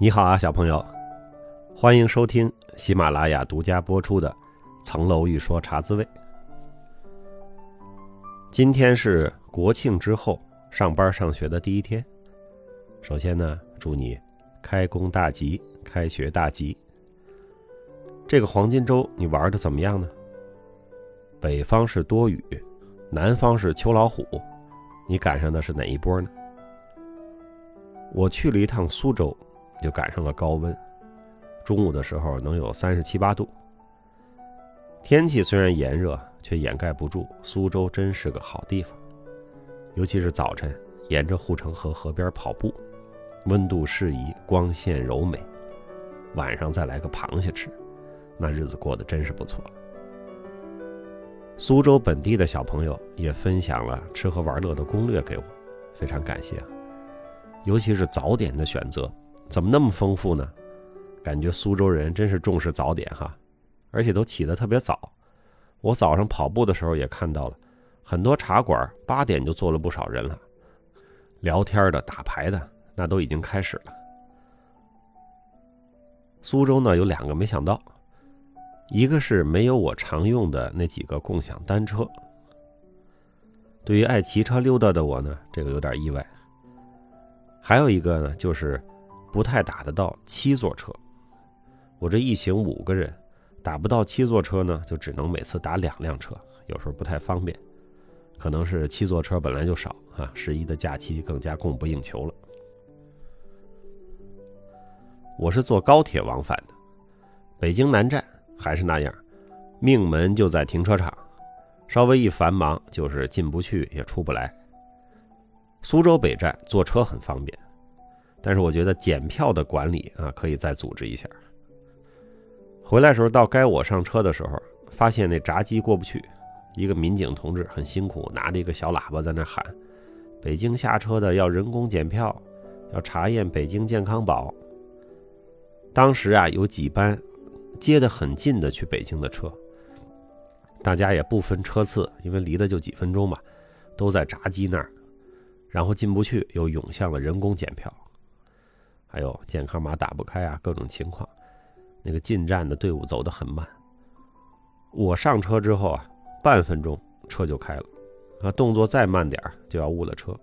你好啊，小朋友，欢迎收听喜马拉雅独家播出的《层楼欲说茶滋味》。今天是国庆之后上班上学的第一天，首先呢，祝你开工大吉，开学大吉。这个黄金周你玩的怎么样呢？北方是多雨，南方是秋老虎，你赶上的是哪一波呢？我去了一趟苏州，就赶上了高温，中午的时候能有三十七八度。天气虽然炎热，却掩盖不住苏州真是个好地方。尤其是早晨沿着护城河河边跑步，温度适宜，光线柔美。晚上再来个螃蟹吃，那日子过得真是不错。苏州本地的小朋友也分享了吃喝玩乐的攻略给我，非常感谢。尤其是早点的选择，怎么那么丰富呢？感觉苏州人真是重视早点哈，而且都起得特别早。我早上跑步的时候也看到了，很多茶馆八点就坐了不少人了，聊天的、打牌的，那都已经开始了。苏州呢有两个没想到，一个是没有我常用的那几个共享单车。对于爱骑车溜达的我呢，这个有点意外。还有一个呢，就是不太打得到七座车。我这一行五个人，打不到七座车呢，就只能每次打两辆车，有时候不太方便。可能是七座车本来就少啊，十一的假期更加供不应求了。我是坐高铁往返的，北京南站还是那样，命门就在停车场，稍微一繁忙就是进不去也出不来。苏州北站坐车很方便，但是我觉得检票的管理啊，可以再组织一下。回来时候到该我上车的时候，发现那闸机过不去，一个民警同志很辛苦，拿着一个小喇叭在那喊：“北京下车的要人工检票，要查验北京健康宝。”当时啊，有几班接的很近的去北京的车，大家也不分车次，因为离的就几分钟嘛，都在闸机那儿。然后进不去，又涌向了人工检票，还有健康码打不开啊，各种情况。那个进站的队伍走得很慢。我上车之后啊，半分钟车就开了，啊，动作再慢点就要误了车。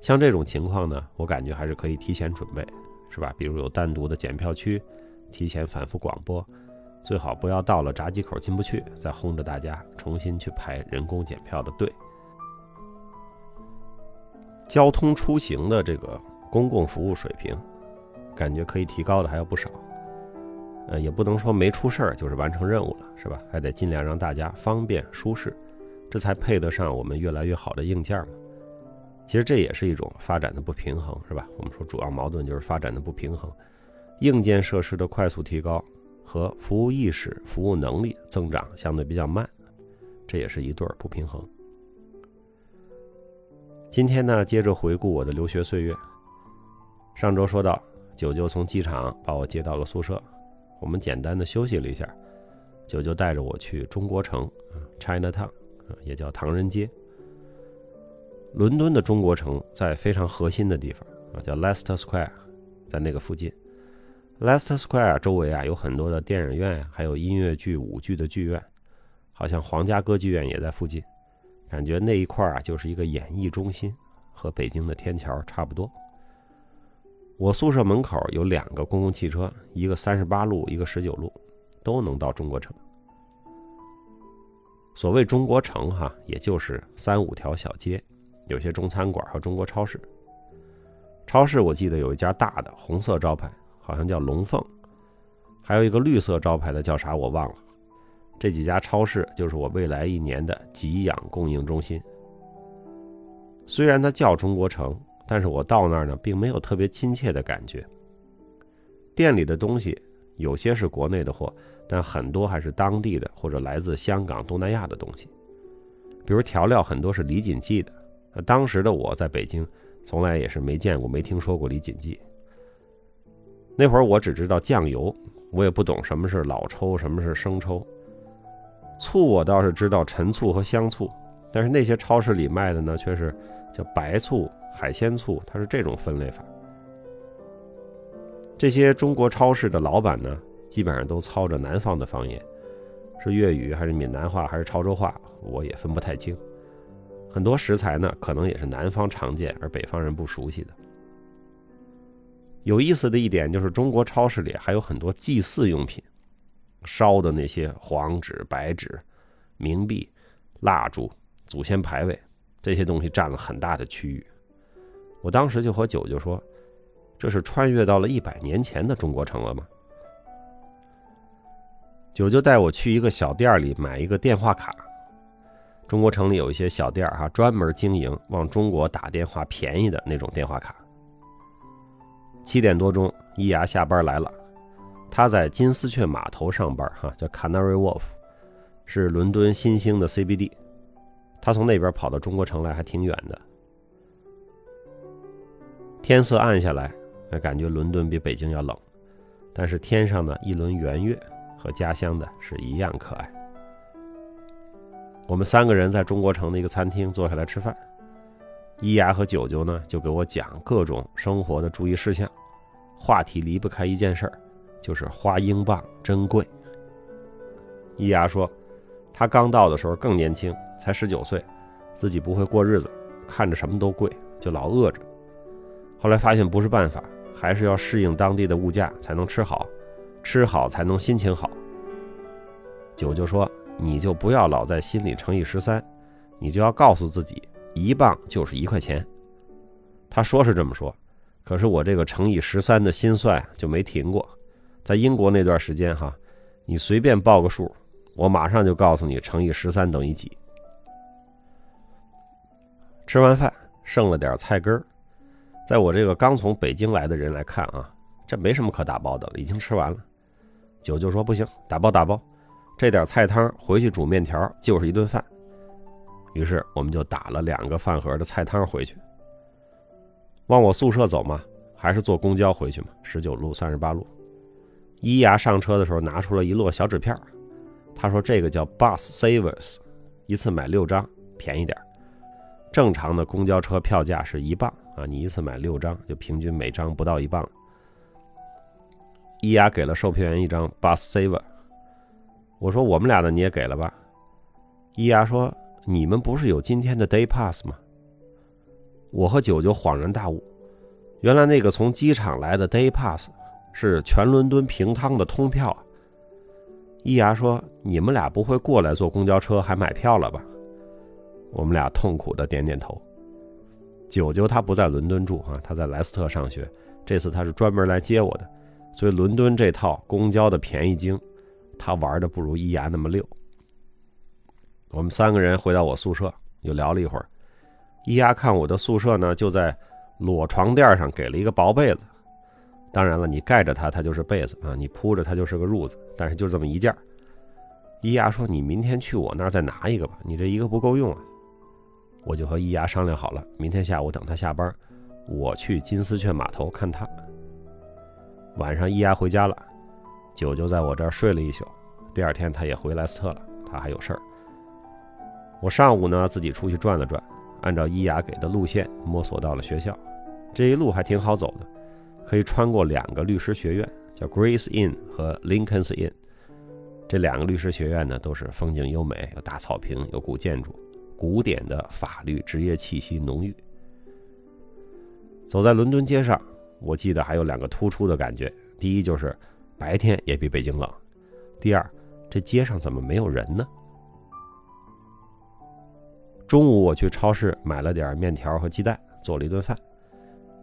像这种情况呢，我感觉还是可以提前准备，是吧？比如有单独的检票区，提前反复广播，最好不要到了闸机口进不去，再轰着大家重新去排人工检票的队。交通出行的这个公共服务水平，感觉可以提高的还有不少。呃，也不能说没出事儿就是完成任务了，是吧？还得尽量让大家方便舒适，这才配得上我们越来越好的硬件嘛。其实这也是一种发展的不平衡，是吧？我们说主要矛盾就是发展的不平衡，硬件设施的快速提高和服务意识、服务能力增长相对比较慢，这也是一对不平衡。今天呢，接着回顾我的留学岁月。上周说到，九九从机场把我接到了宿舍，我们简单的休息了一下。九九带着我去中国城，China Town，也叫唐人街。伦敦的中国城在非常核心的地方啊，叫 Leicester Square，在那个附近。Leicester Square 周围啊有很多的电影院，还有音乐剧、舞剧的剧院，好像皇家歌剧院也在附近。感觉那一块啊，就是一个演艺中心，和北京的天桥差不多。我宿舍门口有两个公共汽车，一个三十八路，一个十九路，都能到中国城。所谓中国城哈，也就是三五条小街，有些中餐馆和中国超市。超市我记得有一家大的红色招牌，好像叫龙凤，还有一个绿色招牌的叫啥我忘了。这几家超市就是我未来一年的给养供应中心。虽然它叫中国城，但是我到那儿呢，并没有特别亲切的感觉。店里的东西有些是国内的货，但很多还是当地的或者来自香港、东南亚的东西。比如调料很多是李锦记的，当时的我在北京，从来也是没见过、没听说过李锦记。那会儿我只知道酱油，我也不懂什么是老抽，什么是生抽。醋我倒是知道陈醋和香醋，但是那些超市里卖的呢，却是叫白醋、海鲜醋，它是这种分类法。这些中国超市的老板呢，基本上都操着南方的方言，是粤语还是闽南话还是潮州话，我也分不太清。很多食材呢，可能也是南方常见而北方人不熟悉的。有意思的一点就是，中国超市里还有很多祭祀用品，烧的那些黄纸、白纸、冥币、蜡烛、祖先牌位，这些东西占了很大的区域。我当时就和九九说。这是穿越到了一百年前的中国城了吗？九九带我去一个小店里买一个电话卡。中国城里有一些小店哈，专门经营往中国打电话便宜的那种电话卡。七点多钟，伊牙下班来了，他在金丝雀码头上班哈，叫 Canary Wharf，是伦敦新兴的 CBD。他从那边跑到中国城来还挺远的。天色暗下来。感觉伦敦比北京要冷，但是天上的一轮圆月和家乡的是一样可爱。我们三个人在中国城的一个餐厅坐下来吃饭，伊牙和九九呢就给我讲各种生活的注意事项，话题离不开一件事儿，就是花英镑真贵。伊牙说，他刚到的时候更年轻，才十九岁，自己不会过日子，看着什么都贵，就老饿着。后来发现不是办法。还是要适应当地的物价才能吃好，吃好才能心情好。九舅说：“你就不要老在心里乘以十三，你就要告诉自己，一磅就是一块钱。”他说是这么说，可是我这个乘以十三的心算就没停过。在英国那段时间，哈，你随便报个数，我马上就告诉你乘以十三等于几。吃完饭剩了点菜根儿。在我这个刚从北京来的人来看啊，这没什么可打包的了，已经吃完了。九舅说不行，打包打包，这点菜汤回去煮面条就是一顿饭。于是我们就打了两个饭盒的菜汤回去。往我宿舍走嘛，还是坐公交回去嘛？十九路、三十八路。伊牙上车的时候拿出了一摞小纸片，他说这个叫 Bus Savers，一次买六张，便宜点。正常的公交车票价是一磅。啊，你一次买六张，就平均每张不到一磅。伊雅给了售票员一张 Bus Saver，我说我们俩的你也给了吧？伊雅说你们不是有今天的 Day Pass 吗？我和九九恍然大悟，原来那个从机场来的 Day Pass 是全伦敦平汤的通票。伊雅说你们俩不会过来坐公交车还买票了吧？我们俩痛苦的点点头。九九他不在伦敦住啊，他在莱斯特上学。这次他是专门来接我的，所以伦敦这套公交的便宜精，他玩的不如伊牙那么溜。我们三个人回到我宿舍，又聊了一会儿。伊牙看我的宿舍呢，就在裸床垫上给了一个薄被子。当然了，你盖着它，它就是被子啊；你铺着它，就是个褥子。但是就这么一件。伊牙说：“你明天去我那儿再拿一个吧，你这一个不够用啊。”我就和伊牙商量好了，明天下午等他下班，我去金丝雀码头看他。晚上伊牙回家了，九九在我这儿睡了一宿。第二天他也回莱斯特了，他还有事儿。我上午呢自己出去转了转，按照伊牙给的路线摸索到了学校。这一路还挺好走的，可以穿过两个律师学院，叫 Grace Inn 和 Lincoln's Inn。这两个律师学院呢都是风景优美，有大草坪，有古建筑。古典的法律职业气息浓郁。走在伦敦街上，我记得还有两个突出的感觉：第一就是白天也比北京冷；第二，这街上怎么没有人呢？中午我去超市买了点面条和鸡蛋，做了一顿饭。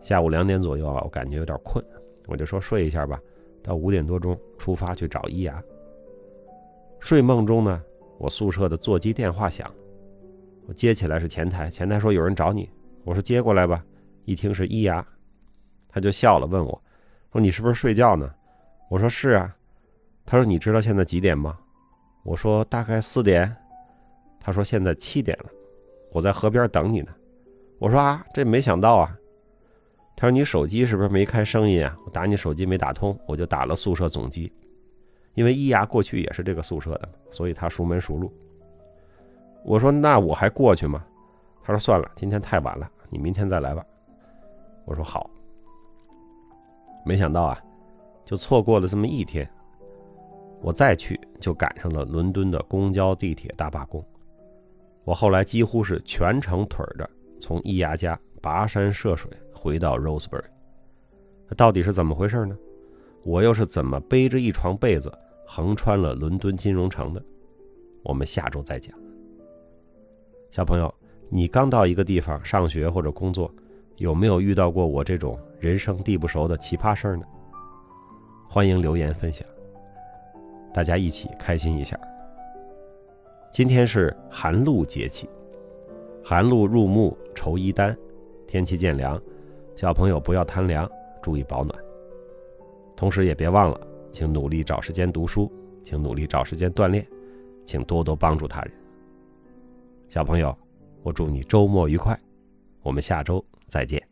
下午两点左右啊，我感觉有点困，我就说睡一下吧。到五点多钟出发去找伊牙。睡梦中呢，我宿舍的座机电话响。我接起来是前台，前台说有人找你，我说接过来吧。一听是伊牙，他就笑了，问我，说你是不是睡觉呢？我说是啊。他说你知道现在几点吗？我说大概四点。他说现在七点了，我在河边等你呢。我说啊，这没想到啊。他说你手机是不是没开声音啊？我打你手机没打通，我就打了宿舍总机，因为伊牙过去也是这个宿舍的，所以他熟门熟路。我说：“那我还过去吗？”他说：“算了，今天太晚了，你明天再来吧。”我说：“好。”没想到啊，就错过了这么一天。我再去就赶上了伦敦的公交、地铁大罢工。我后来几乎是全程腿着从伊牙家跋山涉水回到 Rosebery。那到底是怎么回事呢？我又是怎么背着一床被子横穿了伦敦金融城的？我们下周再讲。小朋友，你刚到一个地方上学或者工作，有没有遇到过我这种人生地不熟的奇葩事儿呢？欢迎留言分享。大家一起开心一下。今天是寒露节气，寒露入暮，愁衣单，天气渐凉，小朋友不要贪凉，注意保暖。同时也别忘了，请努力找时间读书，请努力找时间锻炼，请多多帮助他人。小朋友，我祝你周末愉快，我们下周再见。